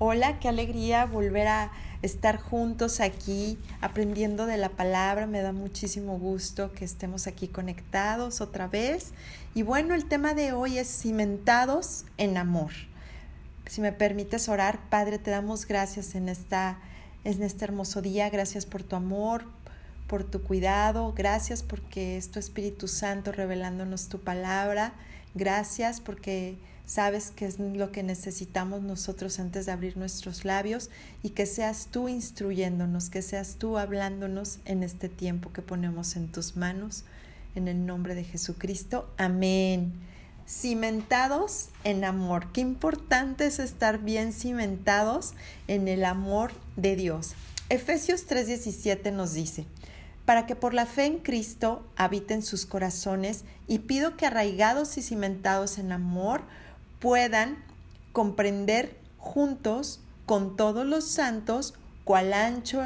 Hola, qué alegría volver a estar juntos aquí aprendiendo de la palabra. Me da muchísimo gusto que estemos aquí conectados otra vez. Y bueno, el tema de hoy es cimentados en amor. Si me permites orar, Padre, te damos gracias en, esta, en este hermoso día. Gracias por tu amor, por tu cuidado. Gracias porque es tu Espíritu Santo revelándonos tu palabra. Gracias porque sabes qué es lo que necesitamos nosotros antes de abrir nuestros labios y que seas tú instruyéndonos, que seas tú hablándonos en este tiempo que ponemos en tus manos. En el nombre de Jesucristo. Amén. Cimentados en amor. Qué importante es estar bien cimentados en el amor de Dios. Efesios 3:17 nos dice, para que por la fe en Cristo habiten sus corazones y pido que arraigados y cimentados en amor, puedan comprender juntos con todos los santos cuál ancho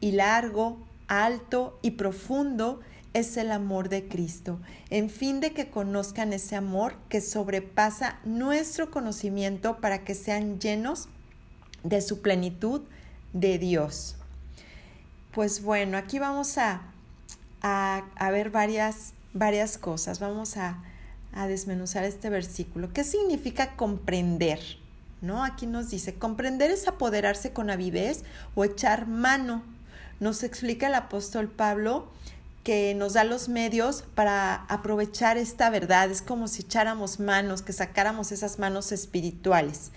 y largo, alto y profundo es el amor de Cristo, en fin de que conozcan ese amor que sobrepasa nuestro conocimiento para que sean llenos de su plenitud de Dios. Pues bueno, aquí vamos a, a, ver varias, varias cosas. Vamos a, a desmenuzar este versículo. ¿Qué significa comprender? ¿No? Aquí nos dice, comprender es apoderarse con avidez o echar mano. Nos explica el apóstol Pablo que nos da los medios para aprovechar esta verdad. Es como si echáramos manos, que sacáramos esas manos espirituales.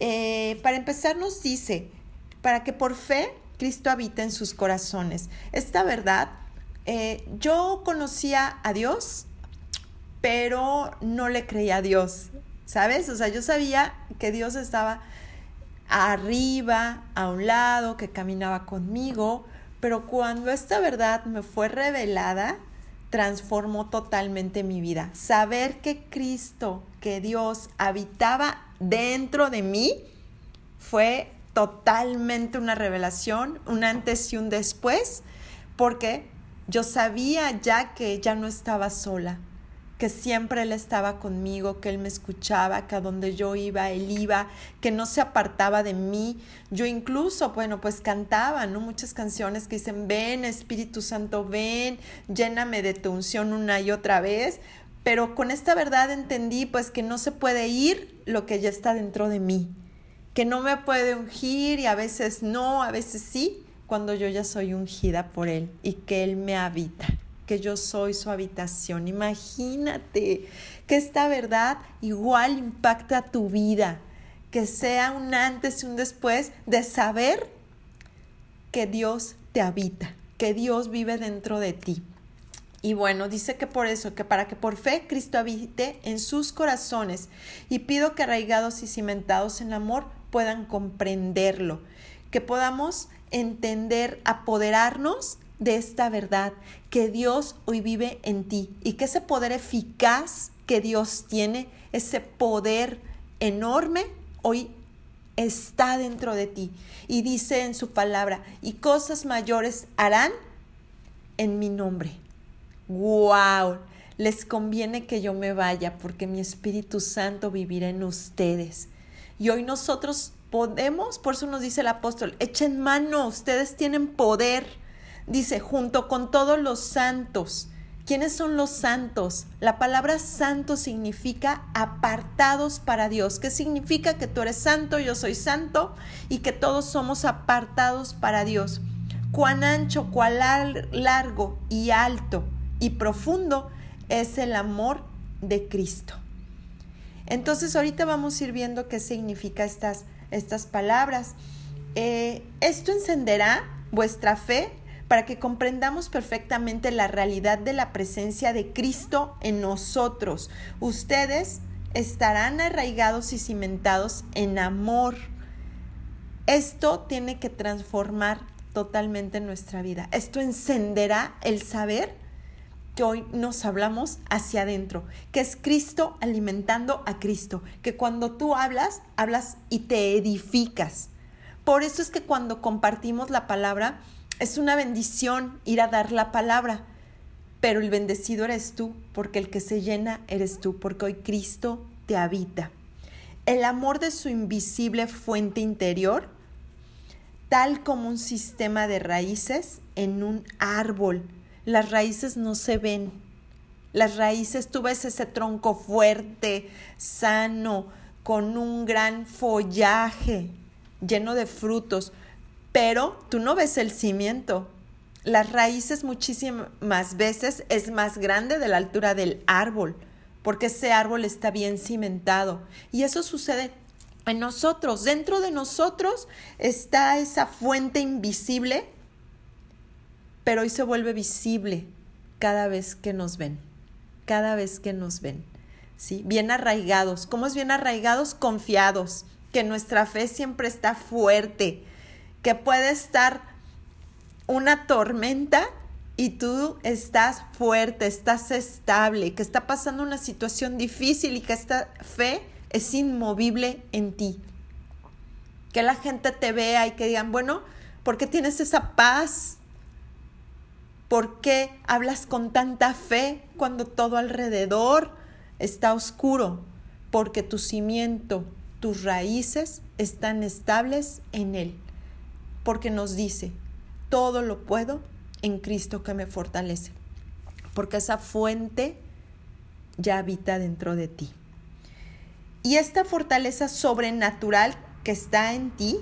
Eh, para empezar nos dice, para que por fe Cristo habite en sus corazones. Esta verdad, eh, yo conocía a Dios, pero no le creía a Dios, ¿sabes? O sea, yo sabía que Dios estaba arriba, a un lado, que caminaba conmigo, pero cuando esta verdad me fue revelada, transformó totalmente mi vida. Saber que Cristo, que Dios habitaba dentro de mí, fue totalmente una revelación, un antes y un después, porque yo sabía ya que ya no estaba sola, que siempre Él estaba conmigo, que Él me escuchaba, que a donde yo iba, Él iba, que no se apartaba de mí. Yo incluso, bueno, pues cantaba, ¿no? Muchas canciones que dicen, ven Espíritu Santo, ven, lléname de tu unción una y otra vez. Pero con esta verdad entendí pues que no se puede ir lo que ya está dentro de mí, que no me puede ungir y a veces no, a veces sí, cuando yo ya soy ungida por Él y que Él me habita que yo soy su habitación. Imagínate que esta verdad igual impacta tu vida, que sea un antes y un después de saber que Dios te habita, que Dios vive dentro de ti. Y bueno, dice que por eso, que para que por fe Cristo habite en sus corazones y pido que arraigados y cimentados en amor puedan comprenderlo, que podamos entender, apoderarnos de esta verdad, que Dios hoy vive en ti y que ese poder eficaz que Dios tiene, ese poder enorme, hoy está dentro de ti. Y dice en su palabra, y cosas mayores harán en mi nombre. ¡Wow! Les conviene que yo me vaya porque mi Espíritu Santo vivirá en ustedes. Y hoy nosotros podemos, por eso nos dice el apóstol, echen mano, ustedes tienen poder Dice, junto con todos los santos. ¿Quiénes son los santos? La palabra santo significa apartados para Dios. ¿Qué significa que tú eres santo, yo soy santo y que todos somos apartados para Dios? Cuán ancho, cuán largo y alto y profundo es el amor de Cristo. Entonces ahorita vamos a ir viendo qué significa estas, estas palabras. Eh, esto encenderá vuestra fe para que comprendamos perfectamente la realidad de la presencia de Cristo en nosotros. Ustedes estarán arraigados y cimentados en amor. Esto tiene que transformar totalmente nuestra vida. Esto encenderá el saber que hoy nos hablamos hacia adentro, que es Cristo alimentando a Cristo, que cuando tú hablas, hablas y te edificas. Por eso es que cuando compartimos la palabra, es una bendición ir a dar la palabra, pero el bendecido eres tú, porque el que se llena eres tú, porque hoy Cristo te habita. el amor de su invisible fuente interior, tal como un sistema de raíces en un árbol. Las raíces no se ven. Las raíces, tú ves ese tronco fuerte, sano, con un gran follaje, lleno de frutos, pero tú no ves el cimiento. Las raíces muchísimas veces es más grande de la altura del árbol porque ese árbol está bien cimentado. Y eso sucede en nosotros. Dentro de nosotros está esa fuente invisible, pero hoy se vuelve visible cada vez que nos ven, cada vez que nos ven. ¿Sí? Bien arraigados. ¿Cómo es bien arraigados? Confiados, que nuestra fe siempre está fuerte, que puede estar una tormenta y tú estás fuerte, estás estable, que está pasando una situación difícil y que esta fe es inmovible en ti. Que la gente te vea y que digan, bueno, ¿por qué tienes esa paz? ¿Por qué hablas con tanta fe cuando todo alrededor está oscuro? Porque tu cimiento, tus raíces están estables en Él. Porque nos dice, todo lo puedo en Cristo que me fortalece, porque esa fuente ya habita dentro de ti. Y esta fortaleza sobrenatural que está en ti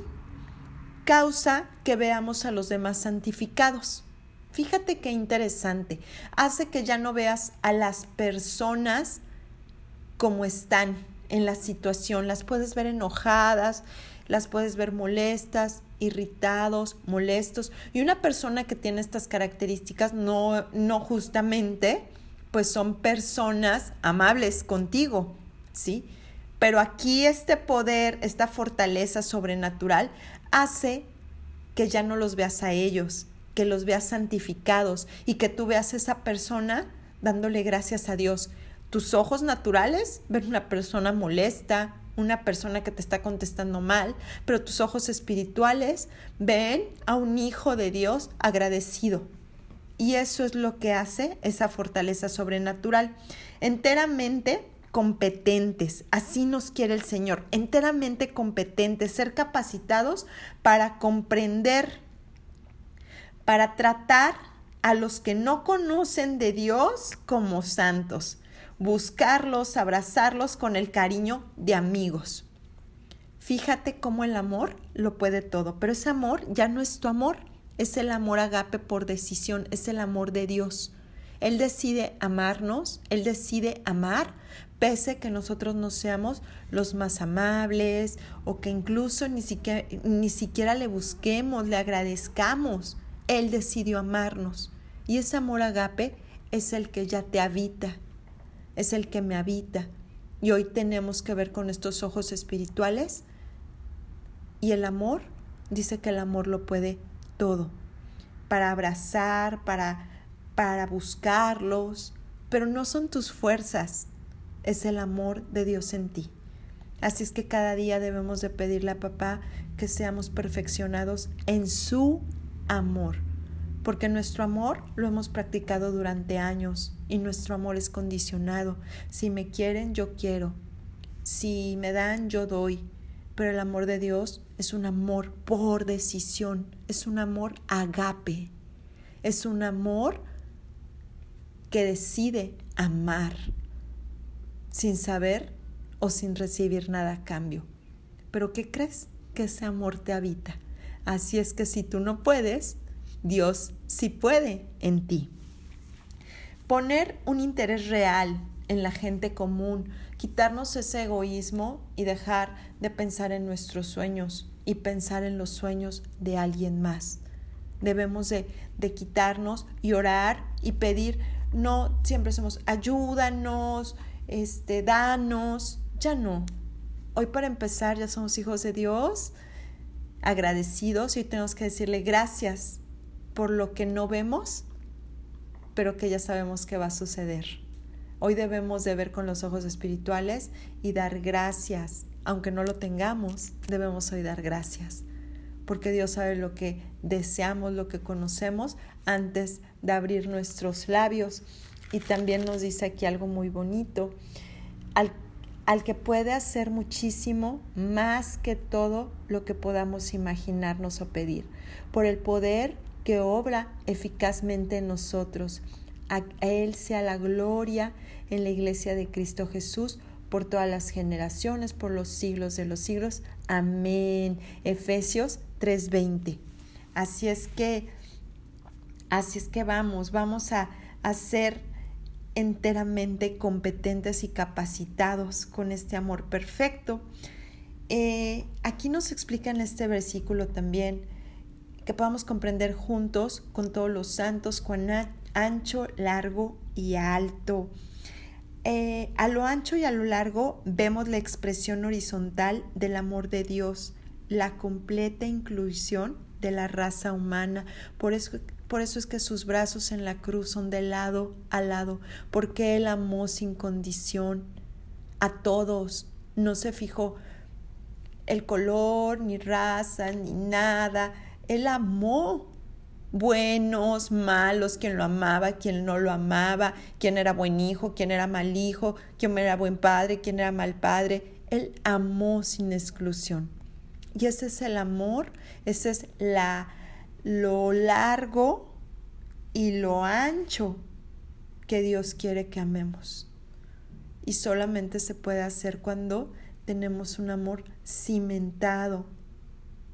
causa que veamos a los demás santificados. Fíjate qué interesante. Hace que ya no veas a las personas como están en la situación. Las puedes ver enojadas, las puedes ver molestas, irritados, molestos. Y una persona que tiene estas características no, no justamente, pues son personas amables contigo, ¿sí? Pero aquí este poder, esta fortaleza sobrenatural hace que ya no los veas a ellos, que los veas santificados y que tú veas a esa persona dándole gracias a Dios. Tus ojos naturales ven una persona molesta, una persona que te está contestando mal, pero tus ojos espirituales ven a un hijo de Dios agradecido. Y eso es lo que hace esa fortaleza sobrenatural. Enteramente competentes, así nos quiere el Señor, enteramente competentes, ser capacitados para comprender, para tratar a los que no conocen de Dios como santos buscarlos, abrazarlos con el cariño de amigos. Fíjate cómo el amor lo puede todo, pero ese amor ya no es tu amor, es el amor agape por decisión, es el amor de Dios. Él decide amarnos, Él decide amar, pese que nosotros no seamos los más amables o que incluso ni siquiera, ni siquiera le busquemos, le agradezcamos. Él decidió amarnos. Y ese amor agape es el que ya te habita, es el que me habita. Y hoy tenemos que ver con estos ojos espirituales. Y el amor, dice que el amor lo puede todo. Para abrazar, para, para buscarlos. Pero no son tus fuerzas, es el amor de Dios en ti. Así es que cada día debemos de pedirle a papá que seamos perfeccionados en su amor porque nuestro amor lo hemos practicado durante años y nuestro amor es condicionado. Si me quieren, yo quiero. Si me dan, yo doy. Pero el amor de Dios es un amor por decisión, es un amor agape, es un amor que decide amar sin saber o sin recibir nada a cambio. Pero ¿qué crees? Que ese amor te habita. Así es que si tú no puedes, Dios sí puede en ti. Poner un interés real en la gente común, quitarnos ese egoísmo y dejar de pensar en nuestros sueños y pensar en los sueños de alguien más. Debemos de, de quitarnos y orar y pedir, no siempre somos ayúdanos, este, danos, ya no. Hoy para empezar ya somos hijos de Dios, agradecidos y hoy tenemos que decirle gracias por lo que no vemos, pero que ya sabemos que va a suceder. Hoy debemos de ver con los ojos espirituales y dar gracias. Aunque no lo tengamos, debemos hoy dar gracias. Porque Dios sabe lo que deseamos, lo que conocemos antes de abrir nuestros labios. Y también nos dice aquí algo muy bonito. Al, al que puede hacer muchísimo más que todo lo que podamos imaginarnos o pedir, por el poder que obra eficazmente en nosotros. A Él sea la gloria en la iglesia de Cristo Jesús por todas las generaciones, por los siglos de los siglos. Amén. Efesios 3:20. Así es que, así es que vamos, vamos a, a ser enteramente competentes y capacitados con este amor perfecto. Eh, aquí nos explica en este versículo también que podamos comprender juntos con todos los santos cuán ancho, largo y alto. Eh, a lo ancho y a lo largo vemos la expresión horizontal del amor de Dios, la completa inclusión de la raza humana. Por eso por eso es que sus brazos en la cruz son de lado a lado, porque Él amó sin condición a todos. No se fijó el color, ni raza, ni nada. Él amó buenos, malos, quien lo amaba, quien no lo amaba, quien era buen hijo, quien era mal hijo, quien era buen padre, quien era mal padre. Él amó sin exclusión. Y ese es el amor, ese es la lo largo y lo ancho que Dios quiere que amemos. Y solamente se puede hacer cuando tenemos un amor cimentado,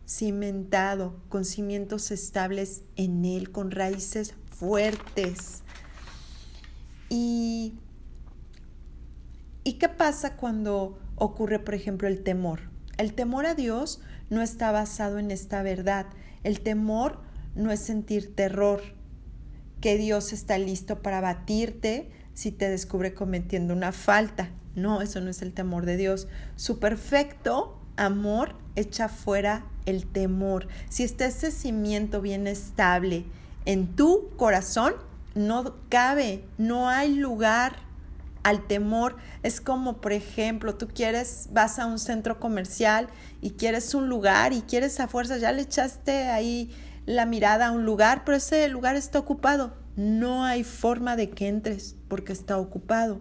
cimentado, con cimientos estables en Él, con raíces fuertes. Y, ¿Y qué pasa cuando ocurre, por ejemplo, el temor? El temor a Dios no está basado en esta verdad, el temor no es sentir terror, que Dios está listo para batirte si te descubre cometiendo una falta. No, eso no es el temor de Dios. Su perfecto amor echa fuera el temor. Si está ese cimiento bien estable en tu corazón, no cabe, no hay lugar al temor. Es como, por ejemplo, tú quieres, vas a un centro comercial y quieres un lugar y quieres a fuerza, ya le echaste ahí la mirada a un lugar, pero ese lugar está ocupado. No hay forma de que entres porque está ocupado.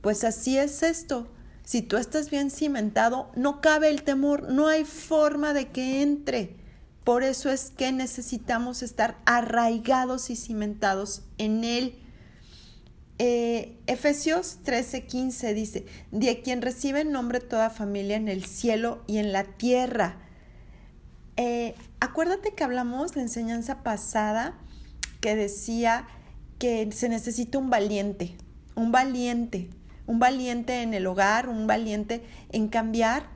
Pues así es esto. Si tú estás bien cimentado, no cabe el temor, no hay forma de que entre. Por eso es que necesitamos estar arraigados y cimentados en Él. Eh, Efesios 13:15 dice, de quien recibe nombre toda familia en el cielo y en la tierra. Eh, acuérdate que hablamos la enseñanza pasada que decía que se necesita un valiente, un valiente, un valiente en el hogar, un valiente en cambiar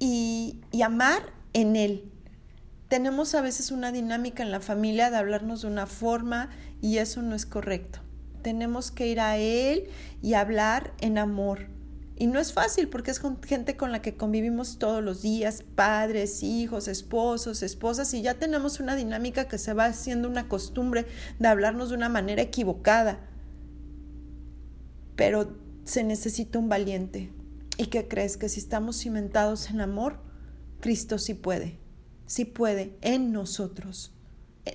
y, y amar en él. Tenemos a veces una dinámica en la familia de hablarnos de una forma y eso no es correcto. Tenemos que ir a él y hablar en amor, y no es fácil porque es gente con la que convivimos todos los días, padres, hijos, esposos, esposas, y ya tenemos una dinámica que se va haciendo una costumbre de hablarnos de una manera equivocada. Pero se necesita un valiente. ¿Y qué crees? Que si estamos cimentados en amor, Cristo sí puede, sí puede en nosotros.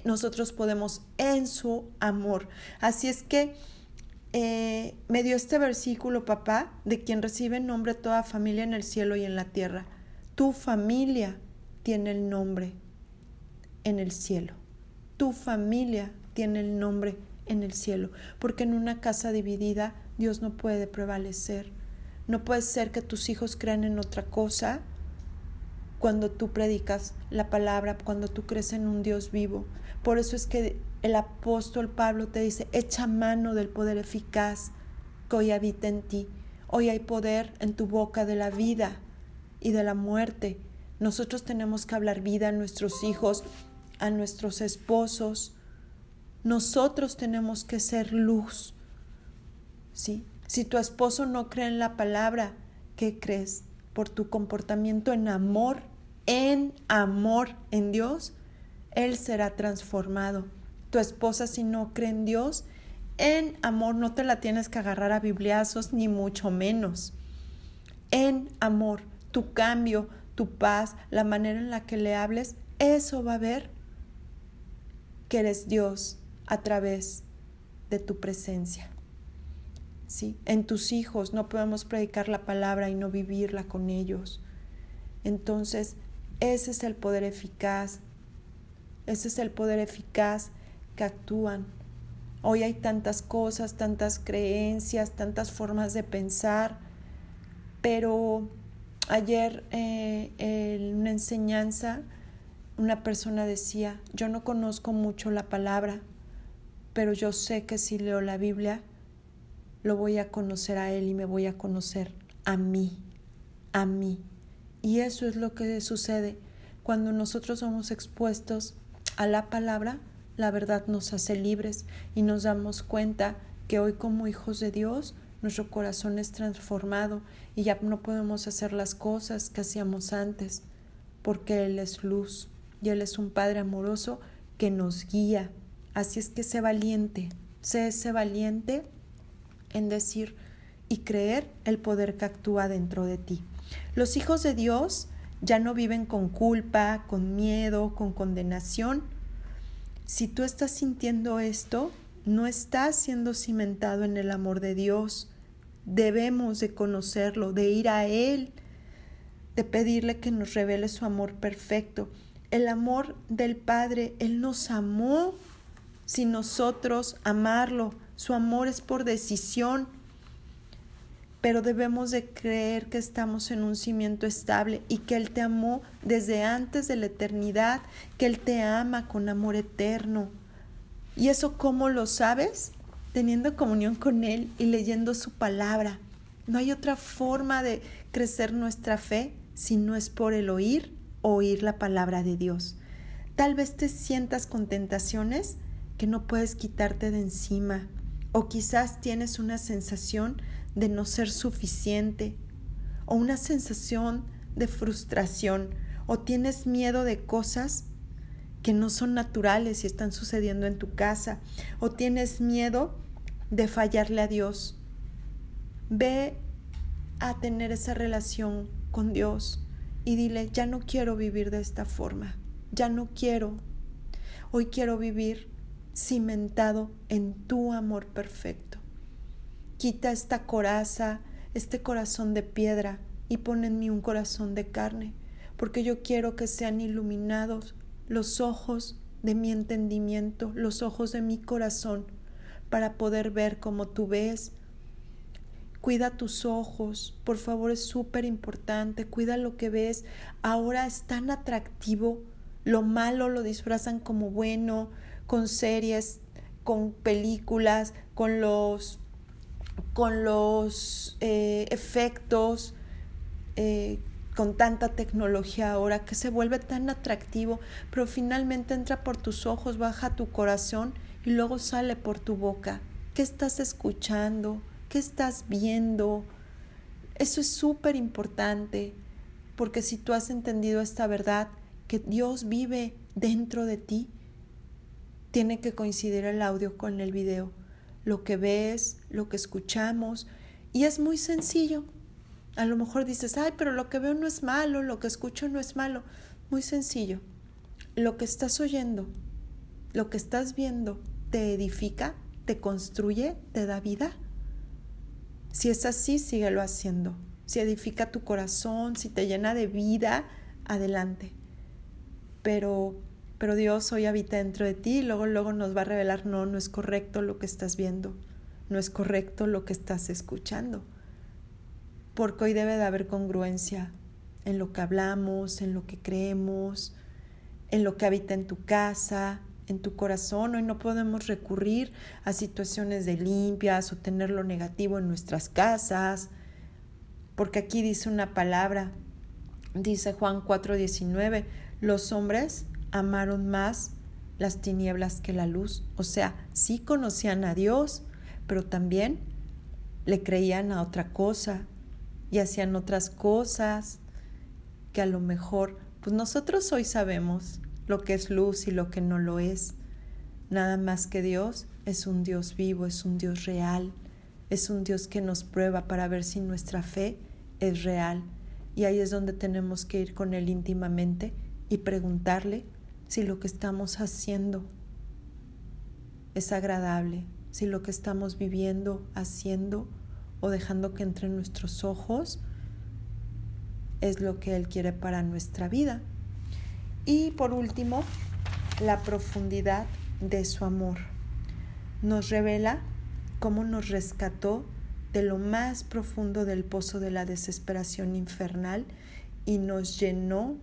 Nosotros podemos en su amor. Así es que eh, me dio este versículo, papá, de quien recibe nombre toda familia en el cielo y en la tierra. Tu familia tiene el nombre en el cielo. Tu familia tiene el nombre en el cielo. Porque en una casa dividida Dios no puede prevalecer. No puede ser que tus hijos crean en otra cosa cuando tú predicas la palabra, cuando tú crees en un Dios vivo. Por eso es que el apóstol Pablo te dice, echa mano del poder eficaz que hoy habita en ti. Hoy hay poder en tu boca de la vida y de la muerte. Nosotros tenemos que hablar vida a nuestros hijos, a nuestros esposos. Nosotros tenemos que ser luz. ¿Sí? Si tu esposo no cree en la palabra, ¿qué crees? Por tu comportamiento en amor, en amor en Dios, Él será transformado tu esposa si no cree en Dios, en amor no te la tienes que agarrar a bibliazos ni mucho menos. En amor, tu cambio, tu paz, la manera en la que le hables, eso va a ver que eres Dios a través de tu presencia. ¿Sí? En tus hijos no podemos predicar la palabra y no vivirla con ellos. Entonces, ese es el poder eficaz. Ese es el poder eficaz que actúan. Hoy hay tantas cosas, tantas creencias, tantas formas de pensar, pero ayer eh, en una enseñanza una persona decía, yo no conozco mucho la palabra, pero yo sé que si leo la Biblia, lo voy a conocer a Él y me voy a conocer a mí, a mí. Y eso es lo que sucede cuando nosotros somos expuestos a la palabra, la verdad nos hace libres y nos damos cuenta que hoy como hijos de Dios nuestro corazón es transformado y ya no podemos hacer las cosas que hacíamos antes, porque Él es luz y Él es un Padre amoroso que nos guía. Así es que sé valiente, sé ese valiente en decir y creer el poder que actúa dentro de ti. Los hijos de Dios ya no viven con culpa, con miedo, con condenación. Si tú estás sintiendo esto, no estás siendo cimentado en el amor de Dios. Debemos de conocerlo, de ir a Él, de pedirle que nos revele su amor perfecto el amor del Padre. Él nos amó sin nosotros amarlo. Su amor es por decisión. Pero debemos de creer que estamos en un cimiento estable y que Él te amó desde antes de la eternidad, que Él te ama con amor eterno. ¿Y eso cómo lo sabes? Teniendo comunión con Él y leyendo su palabra. No hay otra forma de crecer nuestra fe si no es por el oír oír la palabra de Dios. Tal vez te sientas con tentaciones que no puedes quitarte de encima o quizás tienes una sensación de no ser suficiente o una sensación de frustración o tienes miedo de cosas que no son naturales y están sucediendo en tu casa o tienes miedo de fallarle a Dios. Ve a tener esa relación con Dios y dile, ya no quiero vivir de esta forma, ya no quiero. Hoy quiero vivir cimentado en tu amor perfecto. Quita esta coraza, este corazón de piedra y pon en mí un corazón de carne, porque yo quiero que sean iluminados los ojos de mi entendimiento, los ojos de mi corazón, para poder ver como tú ves, Cuida tus ojos, por favor, es súper importante. Cuida lo que ves. Ahora es tan atractivo. Lo malo lo disfrazan como bueno, con series, con películas, con los, con los eh, efectos, eh, con tanta tecnología ahora que se vuelve tan atractivo, pero finalmente entra por tus ojos, baja tu corazón y luego sale por tu boca. ¿Qué estás escuchando? ¿Qué estás viendo? Eso es súper importante porque si tú has entendido esta verdad, que Dios vive dentro de ti, tiene que coincidir el audio con el video. Lo que ves, lo que escuchamos, y es muy sencillo. A lo mejor dices, ay, pero lo que veo no es malo, lo que escucho no es malo. Muy sencillo. Lo que estás oyendo, lo que estás viendo, te edifica, te construye, te da vida. Si es así, síguelo haciendo. Si edifica tu corazón, si te llena de vida, adelante. Pero, pero Dios hoy habita dentro de ti y luego, luego nos va a revelar, no, no es correcto lo que estás viendo, no es correcto lo que estás escuchando. Porque hoy debe de haber congruencia en lo que hablamos, en lo que creemos, en lo que habita en tu casa, en tu corazón. Hoy no podemos recurrir a situaciones de limpias o tener lo negativo en nuestras casas, porque aquí dice una palabra, dice Juan 4:19, los hombres amaron más las tinieblas que la luz. O sea, sí conocían a Dios, pero también le creían a otra cosa y hacían otras cosas que a lo mejor, pues nosotros hoy sabemos lo que es luz y lo que no lo es. Nada más que Dios es un Dios vivo, es un Dios real, es un Dios que nos prueba para ver si nuestra fe es real. Y ahí es donde tenemos que ir con Él íntimamente y preguntarle si lo que estamos haciendo es agradable, si lo que estamos viviendo, haciendo o dejando que entre nuestros ojos es lo que Él quiere para nuestra vida. Y por último, la profundidad de su amor. Nos revela cómo nos rescató de lo más profundo del pozo de la desesperación infernal y nos llenó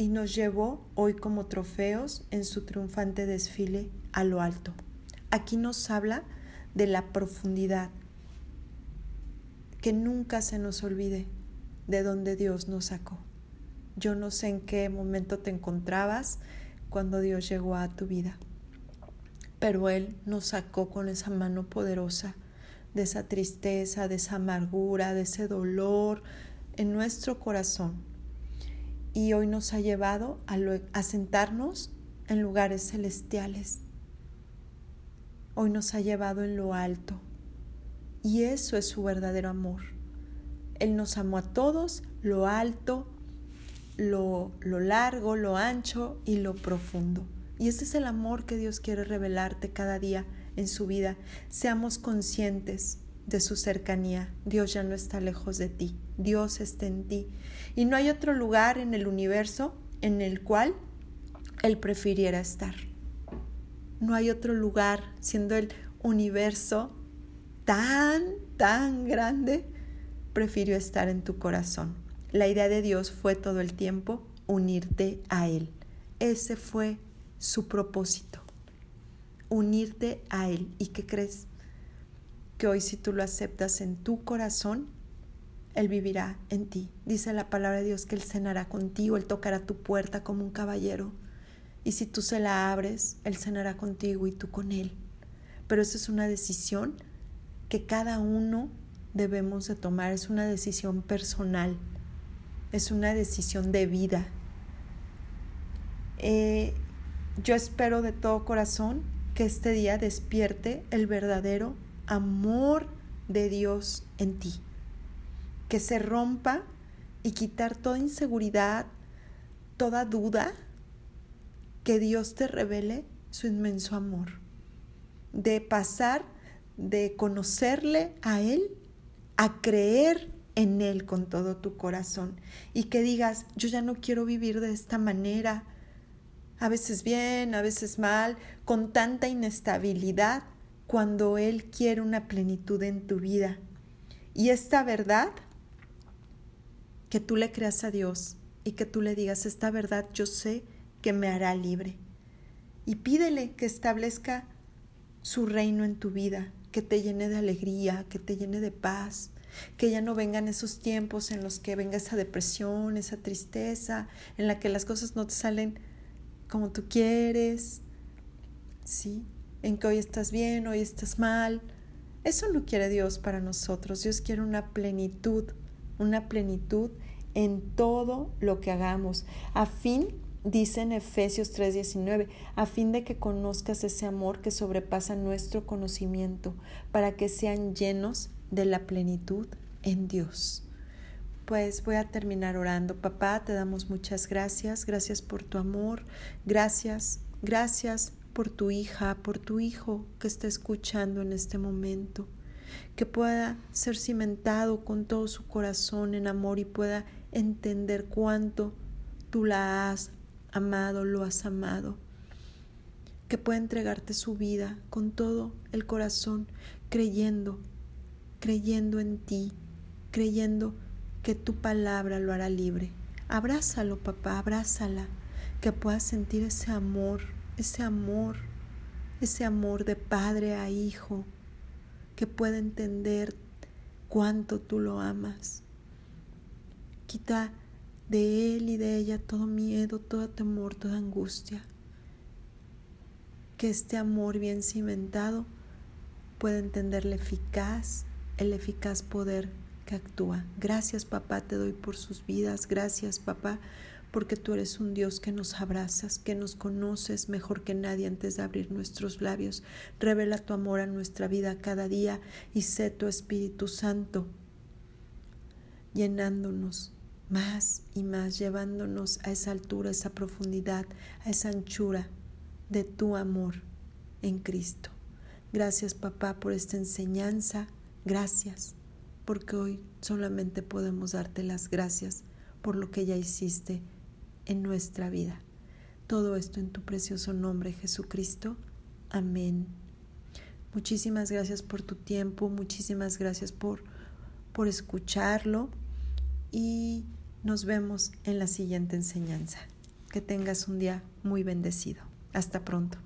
y nos llevó hoy como trofeos en su triunfante desfile a lo alto. Aquí nos habla de la profundidad, que nunca se nos olvide de donde Dios nos sacó. Yo no sé en qué momento te encontrabas cuando Dios llegó a tu vida, pero Él nos sacó con esa mano poderosa de esa tristeza, de esa amargura, de ese dolor en nuestro corazón. Y hoy nos ha llevado a, sentarnos en lugares celestiales. Hoy nos ha llevado en lo alto. Y eso es su verdadero amor. Él nos amó a todos, lo alto, lo, lo largo, lo ancho y lo profundo. Y ese es el amor que Dios quiere revelarte cada día en su vida. Seamos conscientes de su cercanía. Dios ya no está lejos de ti. Dios está en ti. Y no hay otro lugar en el universo en el cual Él prefiriera estar. No hay otro lugar, siendo el universo tan, tan grande, prefirió estar en tu corazón. La idea de Dios fue todo el tiempo unirte a Él. Ese fue su propósito, unirte a Él. ¿Y qué crees? Que hoy si tú lo aceptas en tu corazón, Él vivirá en ti. Dice la palabra de Dios que Él cenará contigo, Él tocará tu puerta como un caballero. Y si tú se la abres, Él cenará contigo y tú con Él. Pero eso es una decisión que cada uno debemos de tomar. Es una decisión personal, es una decisión de vida. Eh, yo espero de todo corazón que este día despierte el verdadero amor de Dios en ti, que se rompa y quitar toda inseguridad, toda duda, que Dios te revele su inmenso amor, de pasar de conocerle a Él a creer en Él con todo tu corazón. Y que digas, yo ya no quiero vivir de esta manera, a veces bien, a veces mal, con tanta inestabilidad, cuando Él quiere una plenitud en tu vida. Y esta verdad, que tú le creas a Dios y que tú le digas, esta verdad yo sé que me hará libre. Y pídele que establezca su reino en tu vida, que te llene de alegría, que te llene de paz, que ya no vengan esos tiempos en los que venga esa depresión, esa tristeza, en la que las cosas no te salen como tú quieres, ¿sí? En que hoy estás bien, hoy estás mal. Eso no quiere Dios para nosotros. Dios quiere una plenitud, una plenitud en todo lo que hagamos, a fin, dice en Efesios 3:19, a fin de que conozcas ese amor que sobrepasa nuestro conocimiento, para que sean llenos de la plenitud en Dios. Pues voy a terminar orando. Papá, te damos muchas gracias. Gracias por tu amor. Gracias, gracias por tu hija, por tu hijo que está escuchando en este momento. Que pueda ser cimentado con todo su corazón en amor y pueda entender cuánto tú la has amado, lo has amado. Que pueda entregarte su vida con todo el corazón, creyendo creyendo en ti, creyendo que tu palabra lo hará libre. Abrázalo, papá, abrázala, que puedas sentir ese amor, ese amor, ese amor de padre a hijo, que pueda entender cuánto tú lo amas. Quita de él y de ella todo miedo, todo temor, toda angustia. Que este amor bien cimentado pueda entenderle eficaz el eficaz poder que actúa. Gracias papá, te doy por sus vidas. Gracias papá, porque tú eres un Dios que nos abrazas, que nos conoces mejor que nadie antes de abrir nuestros labios. Revela tu amor a nuestra vida cada día y sé tu Espíritu Santo llenándonos más y más, llevándonos a esa altura, a esa profundidad, a esa anchura de tu amor en Cristo. Gracias papá por esta enseñanza. Gracias porque hoy solamente podemos darte las gracias por lo que ya hiciste en nuestra vida. Todo esto en tu precioso nombre, Jesucristo. Amén. Muchísimas gracias por tu tiempo, muchísimas gracias por, por escucharlo y nos vemos en la siguiente enseñanza. Que tengas un día muy bendecido. Hasta pronto.